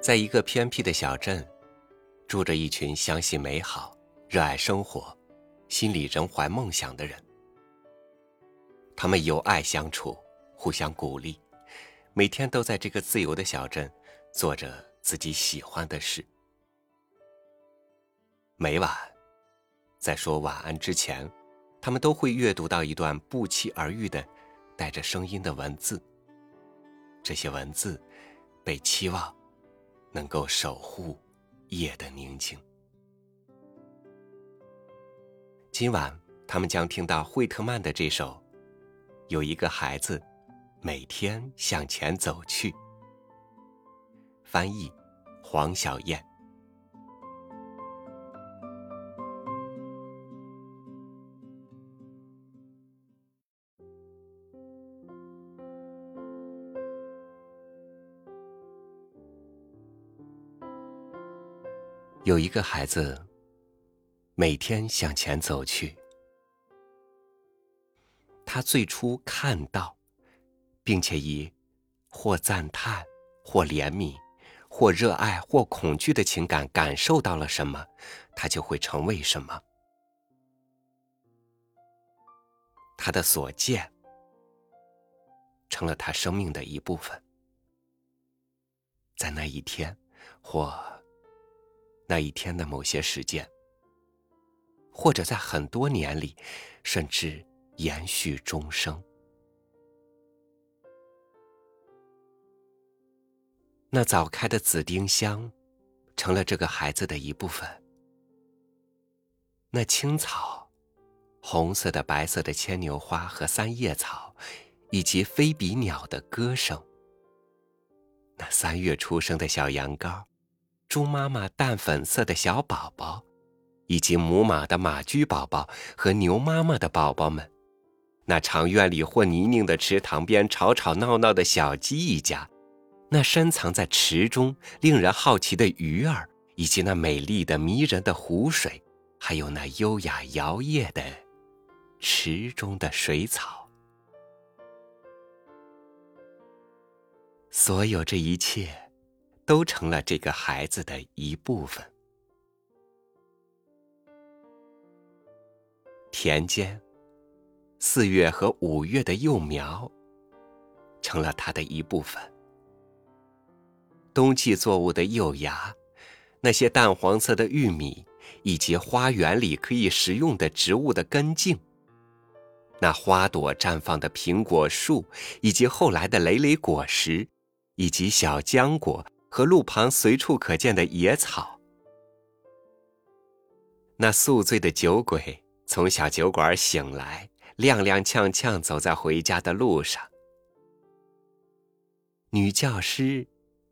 在一个偏僻的小镇，住着一群相信美好、热爱生活、心里仍怀梦想的人。他们友爱相处，互相鼓励，每天都在这个自由的小镇做着自己喜欢的事。每晚，在说晚安之前，他们都会阅读到一段不期而遇的、带着声音的文字。这些文字被期望能够守护夜的宁静。今晚，他们将听到惠特曼的这首《有一个孩子每天向前走去》。翻译：黄小燕。有一个孩子，每天向前走去。他最初看到，并且以或赞叹、或怜悯、或热爱、或恐惧的情感感受到了什么，他就会成为什么。他的所见，成了他生命的一部分。在那一天，或。那一天的某些时间，或者在很多年里，甚至延续终生。那早开的紫丁香，成了这个孩子的一部分。那青草，红色的、白色的牵牛花和三叶草，以及飞比鸟的歌声。那三月出生的小羊羔。猪妈妈淡粉色的小宝宝，以及母马的马驹宝宝和牛妈妈的宝宝们，那长院里或泥泞的池塘边吵吵闹闹的小鸡一家，那深藏在池中令人好奇的鱼儿，以及那美丽的迷人的湖水，还有那优雅摇曳的池中的水草，所有这一切。都成了这个孩子的一部分。田间，四月和五月的幼苗，成了他的一部分。冬季作物的幼芽，那些淡黄色的玉米，以及花园里可以食用的植物的根茎，那花朵绽放的苹果树，以及后来的累累果实，以及小浆果。和路旁随处可见的野草，那宿醉的酒鬼从小酒馆醒来，踉踉跄跄走在回家的路上；女教师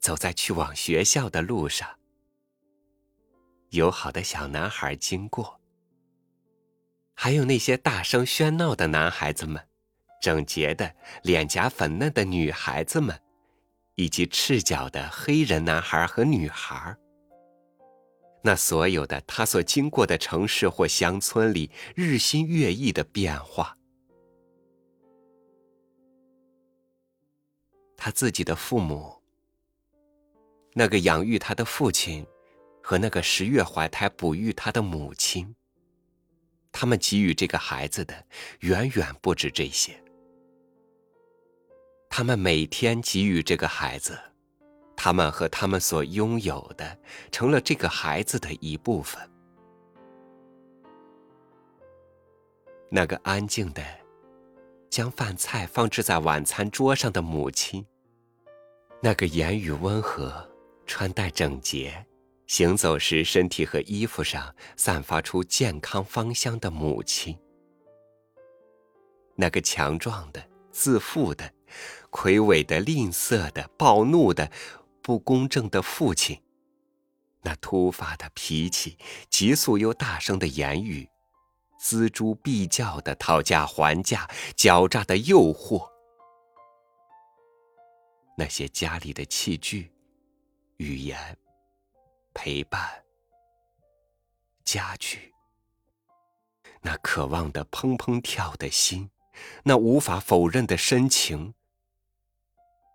走在去往学校的路上；友好的小男孩经过，还有那些大声喧闹的男孩子们，整洁的脸颊粉嫩的女孩子们。以及赤脚的黑人男孩和女孩，那所有的他所经过的城市或乡村里日新月异的变化，他自己的父母，那个养育他的父亲，和那个十月怀胎哺育他的母亲，他们给予这个孩子的远远不止这些。他们每天给予这个孩子，他们和他们所拥有的，成了这个孩子的一部分。那个安静的，将饭菜放置在晚餐桌上的母亲，那个言语温和、穿戴整洁、行走时身体和衣服上散发出健康芳香的母亲，那个强壮的、自负的。魁伟的、吝啬的、暴怒的、不公正的父亲，那突发的脾气、急速又大声的言语、锱铢必较的讨价还价、狡诈的诱惑，那些家里的器具、语言、陪伴、家具，那渴望的砰砰跳的心，那无法否认的深情。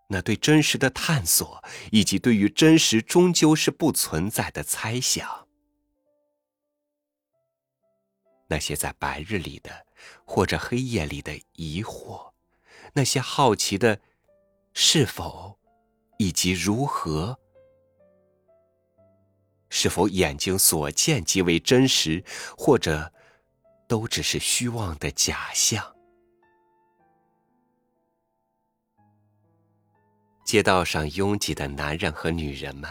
那对真实的探索，以及对于真实终究是不存在的猜想。那些在白日里的，或者黑夜里的疑惑，那些好奇的是否，以及如何，是否眼睛所见即为真实，或者都只是虚妄的假象？街道上拥挤的男人和女人们，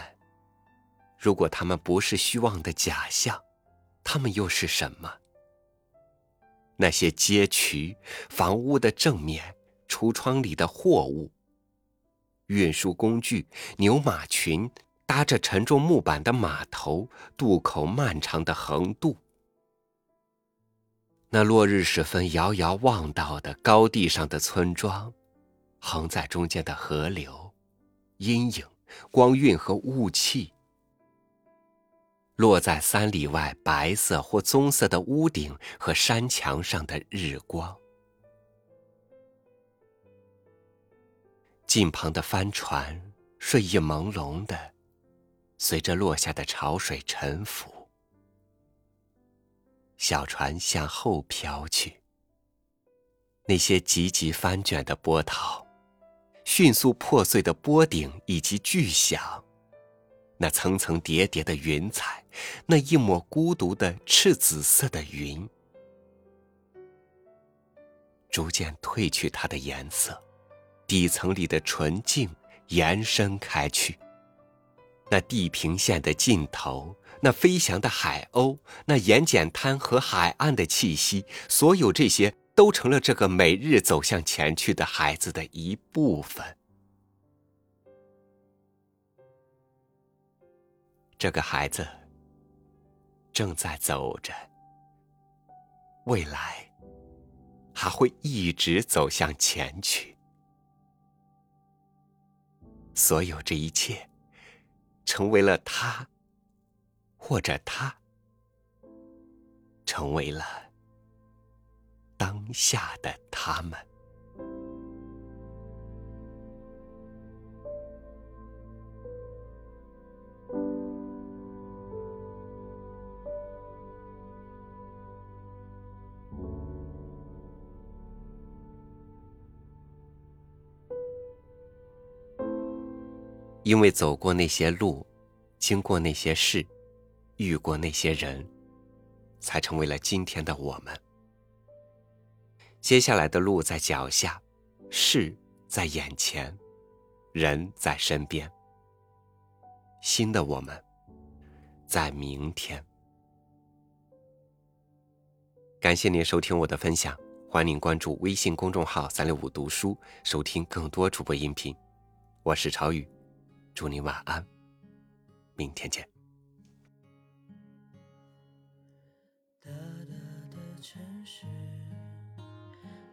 如果他们不是虚妄的假象，他们又是什么？那些街渠、房屋的正面、橱窗里的货物、运输工具、牛马群、搭着沉重木板的码头、渡口漫长的横渡、那落日时分遥遥望到的高地上的村庄、横在中间的河流。阴影、光晕和雾气，落在三里外白色或棕色的屋顶和山墙上的日光，近旁的帆船睡意朦胧的，随着落下的潮水沉浮，小船向后飘去，那些急急翻卷的波涛。迅速破碎的波顶以及巨响，那层层叠叠的云彩，那一抹孤独的赤紫色的云，逐渐褪去它的颜色，底层里的纯净延伸开去。那地平线的尽头，那飞翔的海鸥，那盐碱滩和海岸的气息，所有这些。都成了这个每日走向前去的孩子的一部分。这个孩子正在走着，未来还会一直走向前去。所有这一切，成为了他，或者他，成为了。下的他们，因为走过那些路，经过那些事，遇过那些人，才成为了今天的我们。接下来的路在脚下，事在眼前，人在身边。新的我们，在明天。感谢您收听我的分享，欢迎关注微信公众号“三六五读书”，收听更多主播音频。我是朝雨，祝您晚安，明天见。大大的城市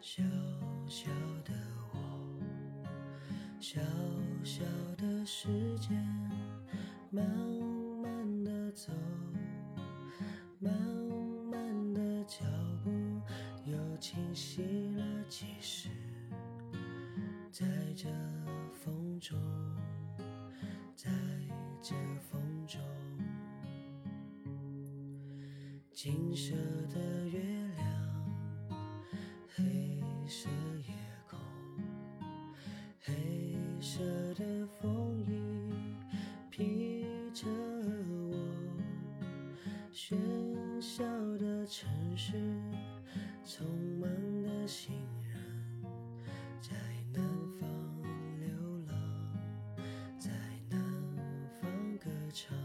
小小的我，小小的时间，慢慢的走，慢慢的脚步又清晰了几时，在这风中，在这风中，金色的月。色夜空，黑色的风衣披着我，喧嚣的城市，匆忙的行人，在南方流浪，在南方歌唱。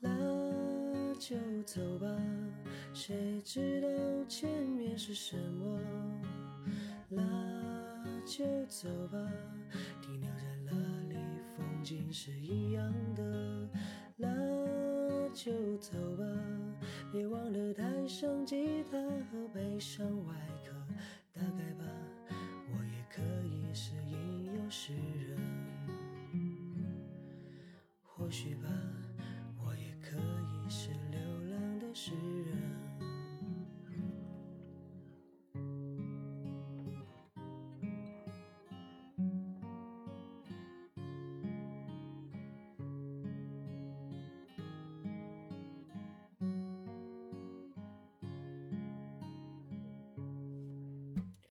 那就走吧。谁知道前面是什么？那就走吧，停留在那里，风景是一样的。那就走吧，别忘了带上吉他和悲伤外壳。